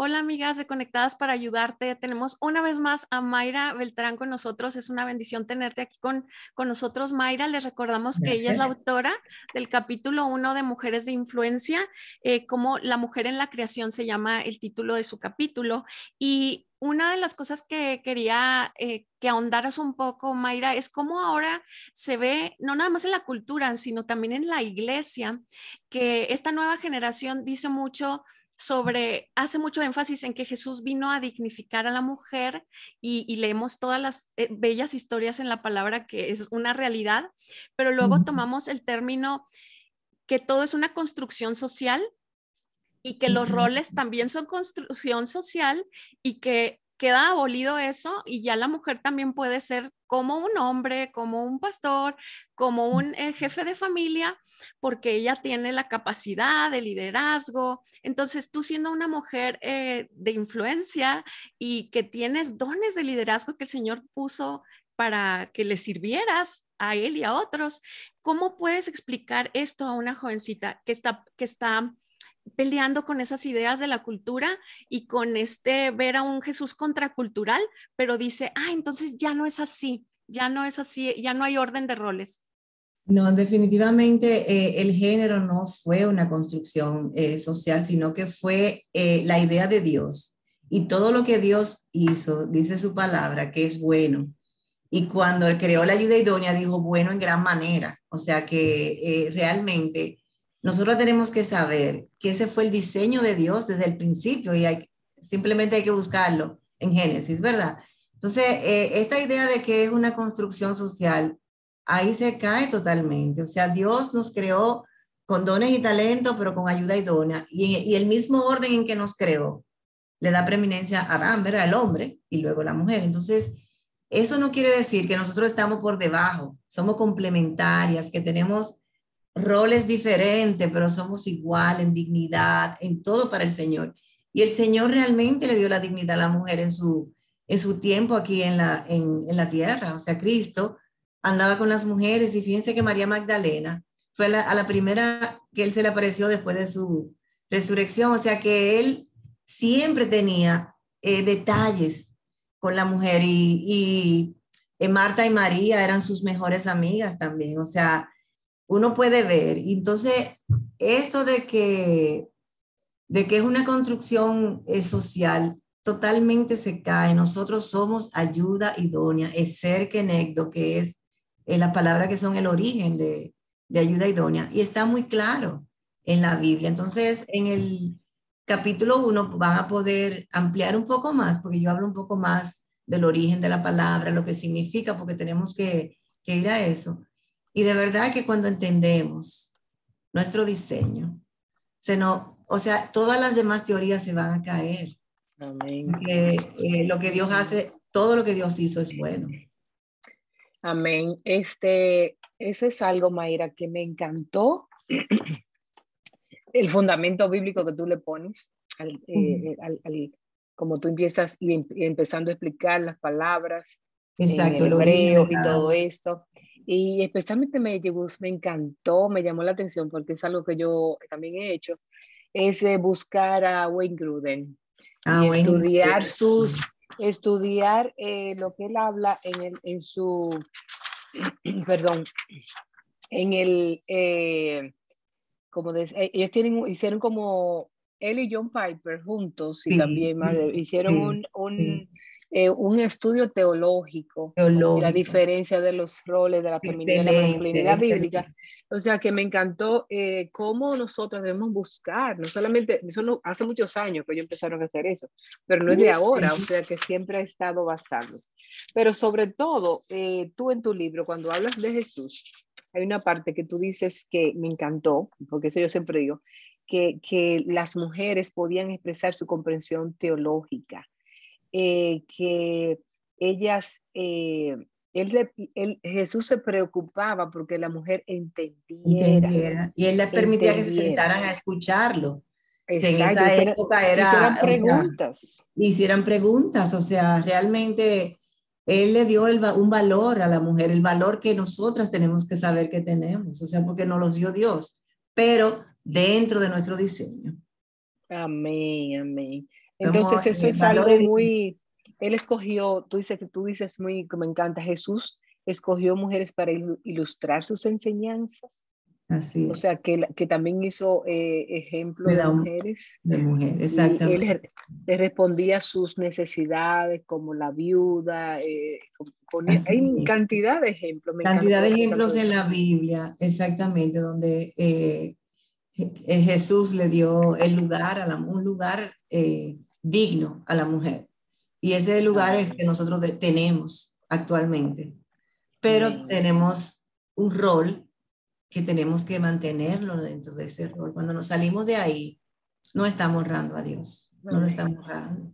Hola amigas de Conectadas para Ayudarte. Tenemos una vez más a Mayra Beltrán con nosotros. Es una bendición tenerte aquí con, con nosotros. Mayra, les recordamos que ella es la autora del capítulo 1 de Mujeres de Influencia, eh, como La mujer en la creación se llama el título de su capítulo. Y una de las cosas que quería eh, que ahondaras un poco, Mayra, es cómo ahora se ve, no nada más en la cultura, sino también en la iglesia, que esta nueva generación dice mucho sobre, hace mucho énfasis en que Jesús vino a dignificar a la mujer y, leemos todas las eh, bellas historias en la palabra que es una realidad, pero luego tomamos el término que todo es una construcción social y que los roles también son construcción social y que queda abolido eso y ya la mujer también puede ser como un hombre, como un pastor, como un eh, jefe de familia, porque ella tiene la capacidad de liderazgo. Entonces, tú siendo una mujer eh, de influencia y que tienes dones de liderazgo que el Señor puso para que le sirvieras a él y a otros, ¿cómo puedes explicar esto a una jovencita que está, que está peleando con esas ideas de la cultura y con este ver a un Jesús contracultural, pero dice, ah, entonces ya no es así, ya no es así, ya no hay orden de roles. No, definitivamente eh, el género no fue una construcción eh, social, sino que fue eh, la idea de Dios. Y todo lo que Dios hizo, dice su palabra, que es bueno. Y cuando él creó la ayuda idónea, dijo bueno en gran manera. O sea que realmente nosotros tenemos que saber que ese fue el diseño de Dios desde el principio y hay, simplemente hay que buscarlo en Génesis, ¿verdad? Entonces, eh, esta idea de que es una construcción social, ahí se cae totalmente. O sea, Dios nos creó con dones y talentos, pero con ayuda idónea. Y, y el mismo orden en que nos creó le da preeminencia a Adán, ¿verdad? El hombre y luego la mujer. Entonces, eso no quiere decir que nosotros estamos por debajo, somos complementarias, que tenemos roles diferentes, pero somos igual en dignidad, en todo para el Señor. Y el Señor realmente le dio la dignidad a la mujer en su, en su tiempo aquí en la, en, la tierra. O sea, Cristo andaba con las mujeres y fíjense que María Magdalena fue a la, primera que él se le apareció después de su resurrección. O sea, que él siempre tenía eh, detalles con la mujer y, y eh, Marta y María eran sus mejores amigas también. O sea, uno puede ver. Entonces, esto de que, de que es una construcción eh, social, totalmente se cae. Nosotros somos ayuda idónea, es ser kenegdo, que es eh, la palabra que son el origen de, de ayuda idónea. Y está muy claro en la Biblia. Entonces, en el capítulo 1 van a poder ampliar un poco más, porque yo hablo un poco más del origen de la palabra, lo que significa, porque tenemos que, que ir a eso. Y de verdad que cuando entendemos nuestro diseño, se no, o sea, todas las demás teorías se van a caer. Amén. Que eh, lo que Dios hace, todo lo que Dios hizo es bueno. Amén. Este, ese es algo, Mayra, que me encantó. El fundamento bíblico que tú le pones, al, eh, como tú empiezas y, em, empezando a explicar las palabras, Exacto, en hebreo y todo esto. Y especialmente me, me encantó, me llamó la atención porque es algo que yo también he hecho, es eh, buscar a Wayne Gruden ah, y estudiar sus, estudiar eh, lo que él habla en, el, en su, perdón, en el, eh, como ellos tienen, hicieron como él y John Piper juntos y también hicieron un, un eh, un estudio teológico, de la diferencia de los roles de la feminidad y la masculinidad bíblica. O sea que me encantó eh, cómo nosotros debemos buscar, no solamente, eso no, hace muchos años que ellos empezaron a hacer eso, pero no es de ahora, o sea que siempre ha estado basado. Pero sobre todo, eh, tú en tu libro, cuando hablas de Jesús, hay una parte que tú dices que me encantó, porque eso yo siempre digo, que, que las mujeres podían expresar su comprensión teológica eh, que ellas, eh, él, Jesús se preocupaba porque la mujer entendiera. Y él les permitía que se sentaran a escucharlo. en esa época era... Hicieran preguntas. hicieran preguntas, o sea, realmente él le dio un valor a la mujer, el valor que nosotras tenemos que saber que tenemos, o sea, porque nos los dio Dios, pero dentro de nuestro diseño. Amén, amén. Entonces eso es algo muy, él escogió, tú dices que tú dices muy, que me encanta, Jesús escogió mujeres para ilustrar sus enseñanzas. Así O sea, que, que también hizo eh, ejemplo de, mujeres. De mujeres, exactamente. Él le respondía a sus necesidades, como la viuda. Eh, hay cantidad de ejemplos. cantidad de ejemplos en la Biblia, exactamente, donde eh, Jesús le dio el lugar, a la, un lugar digno a la mujer. Y ese lugar es que nosotros tenemos actualmente. Pero tenemos un rol que tenemos que mantenerlo dentro de ese rol. Cuando nos salimos de ahí, no estamos honrando a Dios, no lo estamos honrando.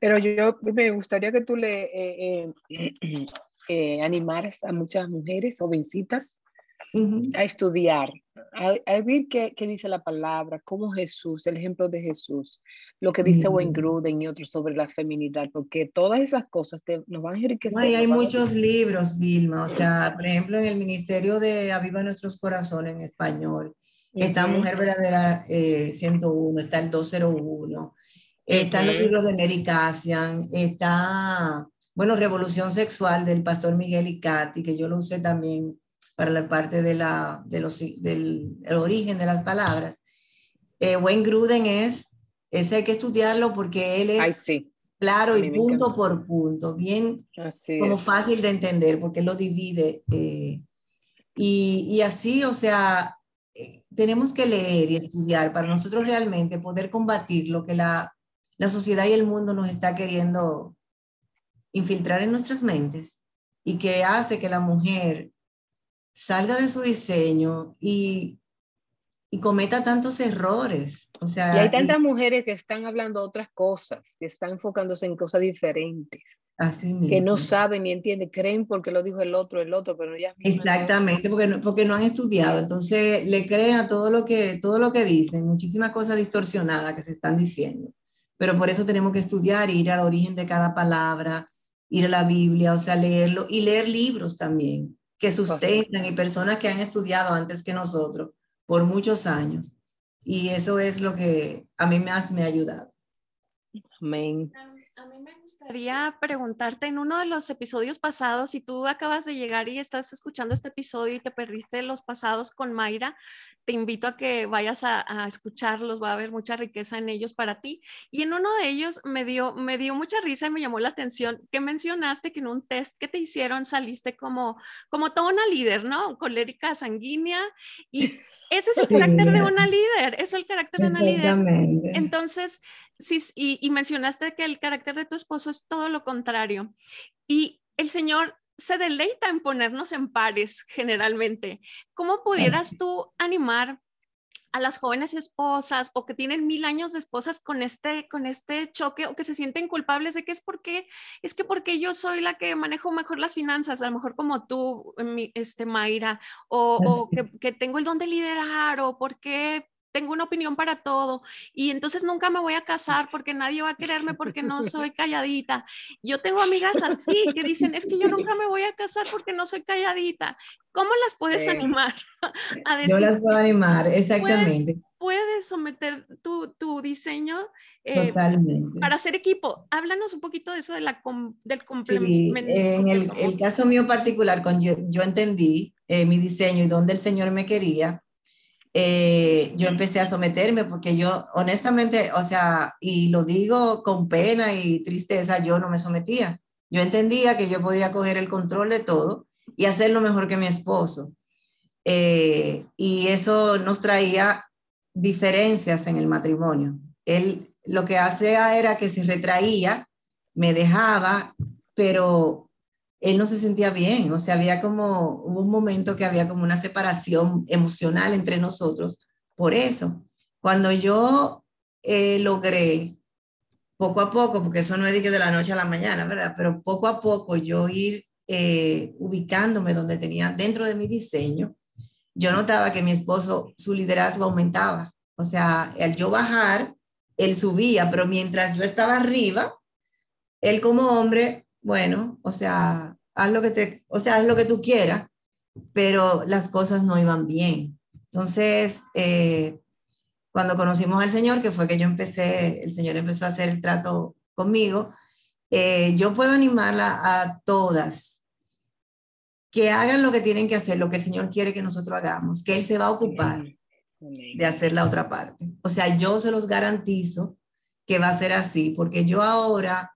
Pero yo me gustaría que tú le eh, eh, eh, animaras a muchas mujeres jovencitas a estudiar, a, ver qué, qué, dice la palabra, cómo Jesús, el ejemplo de Jesús, lo que dice Wayne Gruden y otros sobre la feminidad, porque todas esas cosas te, nos van a enriquecer. hay muchos libros, Vilma, o sea, por ejemplo, en el Ministerio de Aviva Nuestros Corazones en español, está Mujer Verdadera 101, eh, está el 201, están los libros de Mary Cassian, está, bueno, Revolución Sexual del pastor Miguel Icati, que yo lo usé también para la parte de la, de los, del origen de las palabras. Eh, Wayne Gruden es, ese hay que estudiarlo porque él es claro y punto por punto, bien como fácil de entender porque él lo divide. Eh, y, y, así, o sea, eh, tenemos que leer y estudiar para nosotros realmente poder combatir lo que la, la sociedad y el mundo nos está queriendo infiltrar en nuestras mentes y que hace que la mujer salga de su diseño y, y cometa tantos errores. O sea, y hay tantas mujeres que están hablando otras cosas, que están enfocándose en cosas diferentes. Así mismo. Que no saben ni entienden, creen porque lo dijo el otro, el otro, pero ya. Exactamente, porque no, porque no han estudiado, entonces le creen a todo lo que, todo lo que dicen, muchísimas cosas distorsionadas que se están diciendo. Pero por eso tenemos que estudiar, ir al origen de cada palabra, ir a la Biblia, o sea, leerlo y leer libros también que sustentan y personas que han estudiado antes que nosotros por muchos años. Y eso es lo que a mí más me ha ayudado. Amén. Me gustaría preguntarte en uno de los episodios pasados, si tú acabas de llegar y estás escuchando este episodio y te perdiste los pasados con Mayra, te invito a que vayas a, escucharlos, va a haber mucha riqueza en ellos para ti. Y en uno de ellos me dio, me dio mucha risa y me llamó la atención que mencionaste que en un test que te hicieron saliste como, como toda una líder, ¿no? Colérica sanguínea y ese es el carácter de una líder, eso es el carácter de una líder. Entonces, sí, y, mencionaste que el carácter de tu esposo es todo lo contrario. Y el Señor se deleita en ponernos en pares generalmente. ¿Cómo pudieras tú animar a las jóvenes esposas o que tienen mil años de esposas con este, con este choque o que se sienten culpables de que es porque, es que porque yo soy la que manejo mejor las finanzas, a lo mejor como tú, este, Mayra, o, o que, que, tengo el don de liderar o porque tengo una opinión para todo y entonces nunca me voy a casar porque nadie va a quererme porque no soy calladita. Yo tengo amigas así que dicen, es que yo nunca me voy a casar porque no soy calladita. ¿Cómo las puedes animar a decir? Yo las puedo animar, exactamente. Puedes, someter tu, tu diseño eh, para hacer equipo. Háblanos un poquito de eso de la, del complemento. en el, el, caso mío particular, cuando yo, yo entendí eh, mi diseño y dónde el Señor me quería, eh, yo empecé a someterme porque yo honestamente, o sea, y lo digo con pena y tristeza, yo no me sometía. Yo entendía que yo podía coger el control de todo y hacerlo mejor que mi esposo. Eh, y eso nos traía diferencias en el matrimonio. Él lo que hacía era que se retraía, me dejaba, pero él no se sentía bien, o sea, había como, un momento que había como una separación emocional entre nosotros por eso. Cuando yo eh, logré, poco a poco, porque eso no es de, de la noche a la mañana, ¿verdad? Pero poco a poco yo ir eh, ubicándome donde tenía, dentro de mi diseño, yo notaba que mi esposo, su liderazgo aumentaba. O sea, al yo bajar, él subía, pero mientras yo estaba arriba, él como hombre bueno, o sea, haz lo que te, o sea, haz lo que tú quieras, pero las cosas no iban bien. Entonces, eh, cuando conocimos al Señor, que fue que yo empecé, el Señor empezó a hacer el trato conmigo, eh, yo puedo animarla a todas que hagan lo que tienen que hacer, lo que el Señor quiere que nosotros hagamos, que Él se va a ocupar de hacer la otra parte. O sea, yo se los garantizo que va a ser así, porque yo ahora,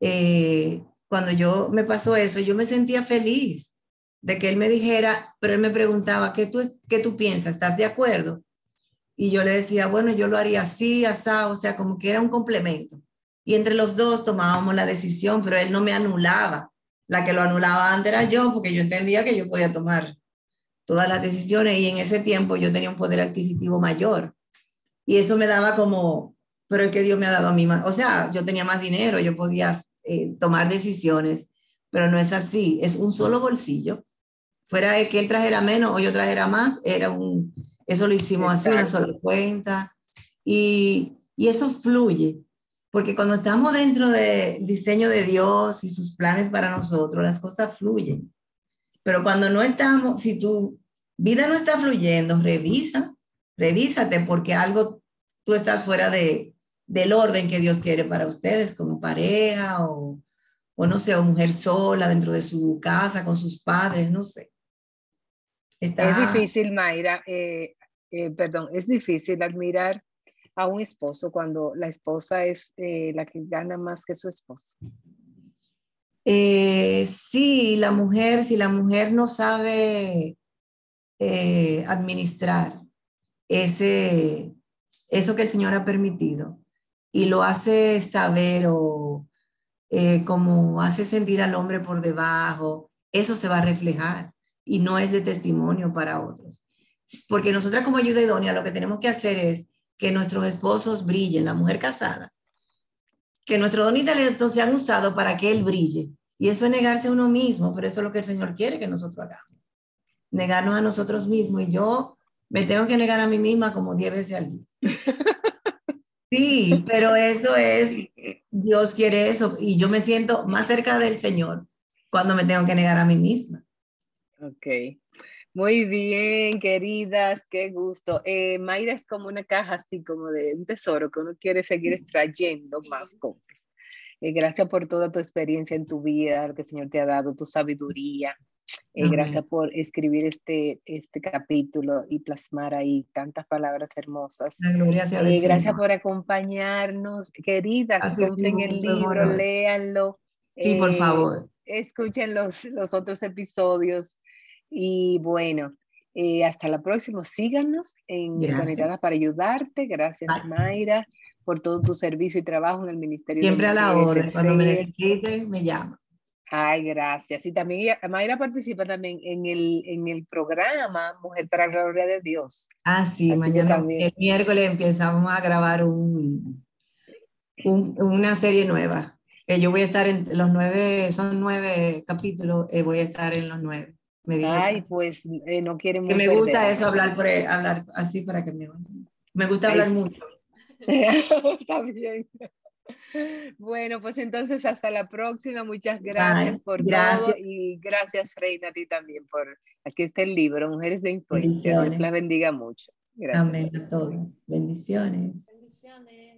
eh, cuando yo me pasó eso, yo me sentía feliz de que Él me dijera, pero Él me preguntaba, ¿qué tú, qué tú piensas? ¿Estás de acuerdo? Y yo le decía, bueno, yo lo haría así, asá, o sea, como que era un complemento. Y entre los dos tomábamos la decisión, pero él no me anulaba. La que lo anulaba antes era yo, porque yo entendía que yo podía tomar todas las decisiones y en ese tiempo yo tenía un poder adquisitivo mayor. Y eso me daba como, pero es que Dios me ha dado a mí más. O sea, yo tenía más dinero, yo podía eh, tomar decisiones, pero no es así. Es un solo bolsillo. Fuera de que él trajera menos o yo trajera más, era un, eso lo hicimos así, una sola cuenta. Y, y eso fluye. Porque cuando estamos dentro del diseño de Dios y sus planes para nosotros, las cosas fluyen. Pero cuando no estamos, si tu vida no está fluyendo, revisa, revísate porque algo, tú estás fuera de, del orden que Dios quiere para ustedes como pareja o, o no sé, o mujer sola dentro de su casa con sus padres, no sé. Es difícil, Mayra, eh, eh, perdón, es difícil admirar a un esposo cuando la esposa es eh, la que gana más que su esposo? Sí, la mujer, si la mujer no sabe administrar ese, eso que el Señor ha permitido y lo hace saber o como hace sentir al hombre por debajo, eso se va a reflejar y no es de testimonio para otros. Porque nosotras como ayuda idónea lo que tenemos que hacer es que nuestros esposos brillen, la mujer casada, que nuestro don y talento sean usados para que él brille. Y eso es negarse a uno mismo, pero eso es lo que el Señor quiere que nosotros hagamos. Negarnos a nosotros mismos. Y yo me tengo que negar a mí misma como 10 veces al día. Sí, pero eso es, Dios quiere eso. Y yo me siento más cerca del Señor cuando me tengo que negar a mí misma. Ok. Muy bien, queridas, qué gusto. Eh, Mayra es como una caja así como de un tesoro que uno quiere seguir extrayendo más cosas. Eh, gracias por toda tu experiencia en tu vida, lo que el Señor te ha dado, tu sabiduría. Eh, gracias por escribir este, este capítulo y plasmar ahí tantas palabras hermosas. Gracias, gracias por acompañarnos, queridas. Compren el libro, léanlo. Sí, por favor. Escuchen los, los otros episodios y bueno, eh, hasta la próxima. Síganos en Conectadas para Ayudarte. Gracias, Mayra, por todo tu servicio y trabajo en el Ministerio. Siempre a la hora. Cuando me necesiten, me llama. Ay, gracias. Y también Mayra participa también en el, en el programa Mujer para la Gloria de Dios. Ah, sí, mañana, el miércoles empezamos a grabar un, un, una serie nueva. que yo voy a estar en los nueve, son nueve capítulos, eh, voy a estar en los nueve. Ay, pues eh, no quieren Me gusta eso, hablar, por, hablar así para que me... Me gusta hablar mucho. Está bien. Bueno, pues entonces hasta la próxima. Muchas gracias por todo y gracias Reina a ti también por aquí está el libro Mujeres de Influencia. Dios la bendiga mucho. Gracias. Amén a todos. Bendiciones. Bendiciones.